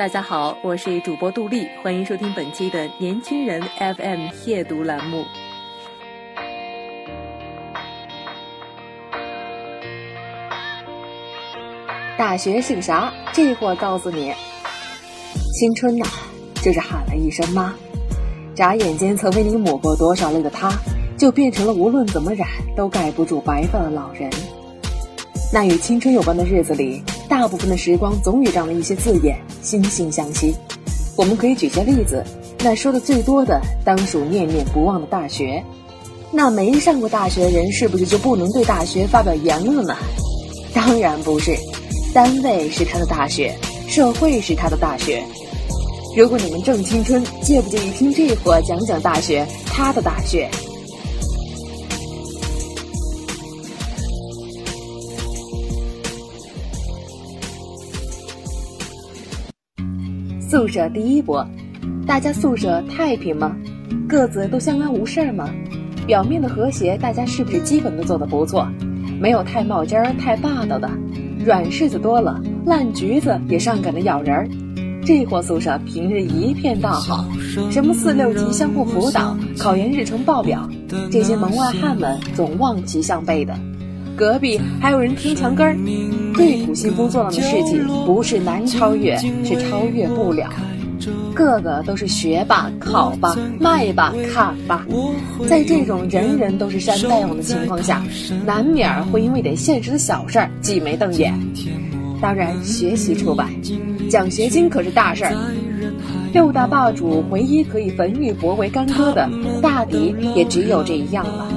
大家好，我是主播杜丽，欢迎收听本期的年轻人 FM 夜读栏目。大学是个啥？这会告诉你，青春呐，就是喊了一声妈，眨眼间曾为你抹过多少泪的他，就变成了无论怎么染都盖不住白发的老人。那与青春有关的日子里。大部分的时光总与这样的一些字眼惺惺相惜。我们可以举些例子，那说的最多的当属念念不忘的大学。那没上过大学的人是不是就不能对大学发表言论呢？当然不是，单位是他的大学，社会是他的大学。如果你们正青春，介不介意听这伙讲讲大学，他的大学？宿舍第一波，大家宿舍太平吗？各自都相安无事吗？表面的和谐，大家是不是基本都做得不错？没有太冒尖儿、太霸道的，软柿子多了，烂橘子也上赶着咬人儿。这伙宿舍平日一片大好，什么四六级相互辅导、考研日程报表，这些门外汉们总望其项背的。隔壁还有人听墙根儿，对土信封做到的事情不是难超越，是超越不了。个个都是学霸、考吧、卖吧、看吧，在这种人人都是山大王的情况下，难免会因为点现实的小事儿挤眉瞪眼。当然，学习除外，奖学金可是大事儿。六大霸主唯一可以焚玉帛为干戈的，大抵也只有这一样了。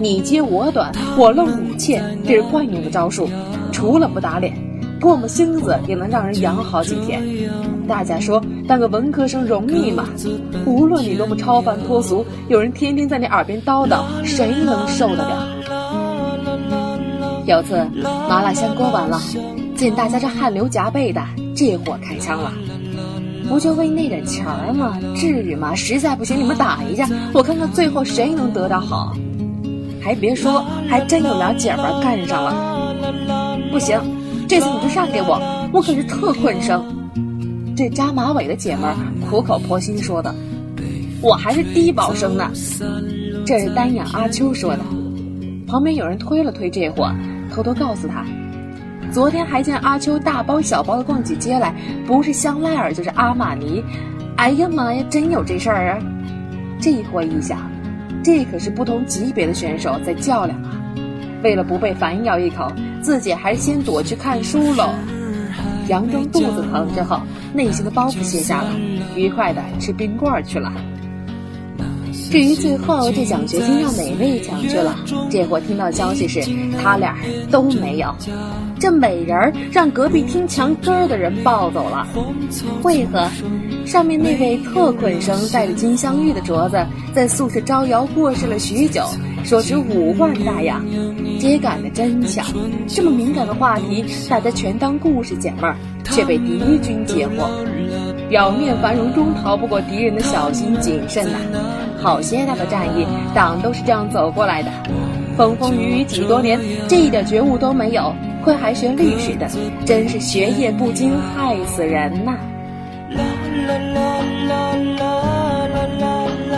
你揭我短，我露你切，这是惯用的招数。除了不打脸，唾沫星子也能让人养好几天。大家说当个文科生容易吗？无论你多么超凡脱俗，有人天天在你耳边叨叨，谁能受得了？有次麻辣香锅完了，见大家这汗流浃背的，这货开枪了。不就为那点钱儿吗？至于吗？实在不行你们打一架，我看看最后谁能得到好。还别说，还真有俩姐们干上了。不行，这次你就让给我，我可是特困生。这扎马尾的姐们苦口婆心说的，我还是低保生呢。这是单眼阿秋说的。旁边有人推了推这货，偷偷告诉他，昨天还见阿秋大包小包的逛起街来，不是香奈儿就是阿玛尼。哎呀妈呀，真有这事儿啊！这货一想。这可是不同级别的选手在较量啊！为了不被反咬一口，自己还先躲去看书喽。佯装肚子疼之后，内心的包袱卸下了，愉快的吃冰棍去了。至于最后这奖学金让哪位抢去了，这货听到消息时，他俩都没有。这美人儿让隔壁听墙根儿的人抱走了，为何？上面那位特困生带着金镶玉的镯子，在宿舍招摇过市了许久，说值五万大洋，接赶的真巧。这么敏感的话题，大家全当故事解闷儿，却被敌军截获。表面繁荣中逃不过敌人的小心谨慎呐。好些大的战役，党都是这样走过来的。风风雨雨几多年，这一点觉悟都没有。亏还学历史的，真是学业不精，害死人呐！啦啦啦啦啦啦啦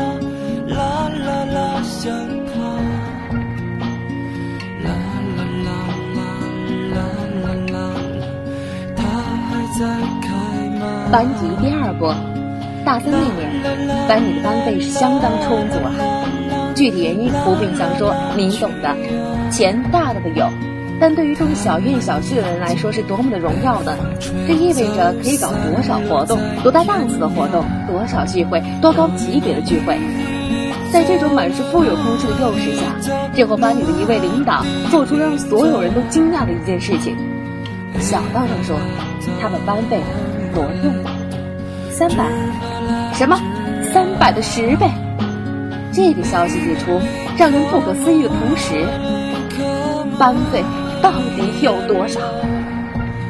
啦啦啦，像他。啦啦啦啦啦啦啦，他还在开吗？班级第二波，大三那年，班里的班费是相当充足啊。具体原因不便详说，您懂的。钱大大的有。但对于这种小院小区的人来说，是多么的荣耀呢？这意味着可以搞多少活动，多大档次的活动，多少聚会，多高级别的聚会。在这种满是富有空气的诱使下，这伙班里的一位领导做出让所有人都惊讶的一件事情。小道上说，他把班费挪用了三百，什么？三百的十倍？这个消息一出，让人不可思议的同时，班费到底有多少？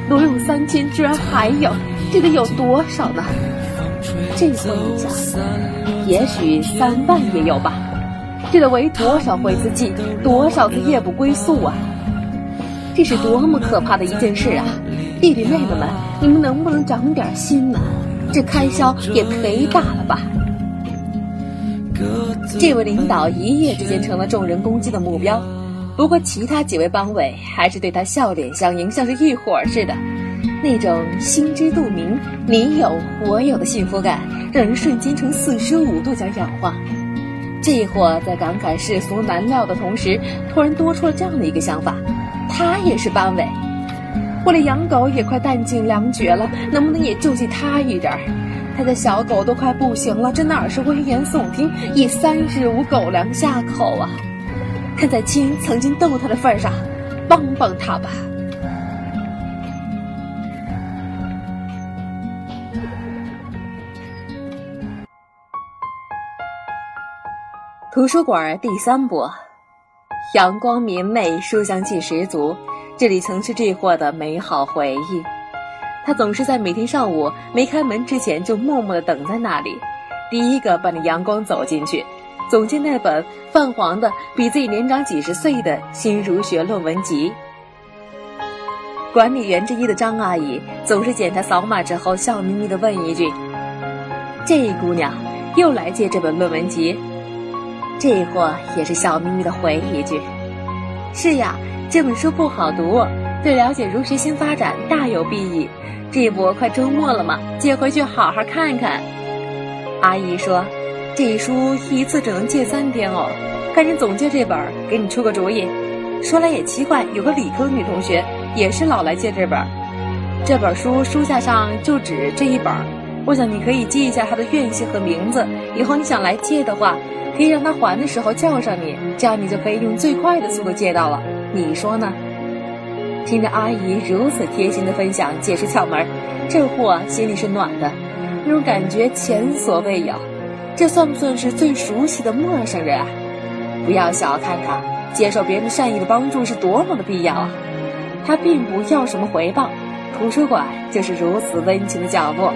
挪用三千，居然还有，这得有多少呢？这回一想，也许三万也有吧。这得为多少回自记，多少次夜不归宿啊！这是多么可怕的一件事啊！弟弟妹妹们，你们能不能长点心呢？这开销也忒大了吧！这位领导一夜之间成了众人攻击的目标，不过其他几位帮委还是对他笑脸相迎，像是一伙儿似的。那种心知肚明、你有我有的幸福感，让人瞬间成四十五度角氧化。这货在感慨世俗难料的同时，突然多出了这样的一个想法：他也是班委，我的养狗也快弹尽粮绝了，能不能也救济他一点儿？他的小狗都快不行了，这哪是危言耸听，以三日无狗粮下口啊！看在亲曾经逗他的份上，帮帮他吧。图书馆第三波，阳光明媚，书香气十足。这里曾是这货的美好回忆。他总是在每天上午没开门之前就默默的等在那里，第一个把那阳光走进去，总见那本泛黄的、比自己年长几十岁的新儒学论文集。管理员之一的张阿姨总是检查扫码之后，笑眯眯地问一句：“这姑娘又来借这本论文集？”这货也是笑眯眯的回一句：“是呀，这本书不好读，对了解儒学新发展大有裨益。这不快周末了吗？借回去好好看看。”阿姨说：“这一书一次只能借三天哦，赶紧总借这本，给你出个主意。”说来也奇怪，有个理科女同学也是老来借这本，这本书书架上就只这一本。我想你可以记一下她的院系和名字，以后你想来借的话。可以让她还的时候叫上你，这样你就可以用最快的速度借到了。你说呢？听着阿姨如此贴心的分享，解释窍门，这货心里是暖的，那种感觉前所未有。这算不算是最熟悉的陌生人啊？不要小看他，接受别人善意的帮助是多么的必要啊！他并不要什么回报，图书馆就是如此温情的角落。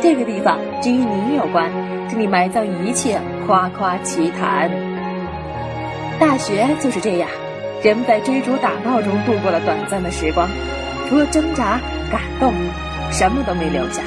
这个地方只与你有关，这里埋葬一切夸夸其谈。大学就是这样，人们在追逐打闹中度过了短暂的时光，除了挣扎、感动，什么都没留下。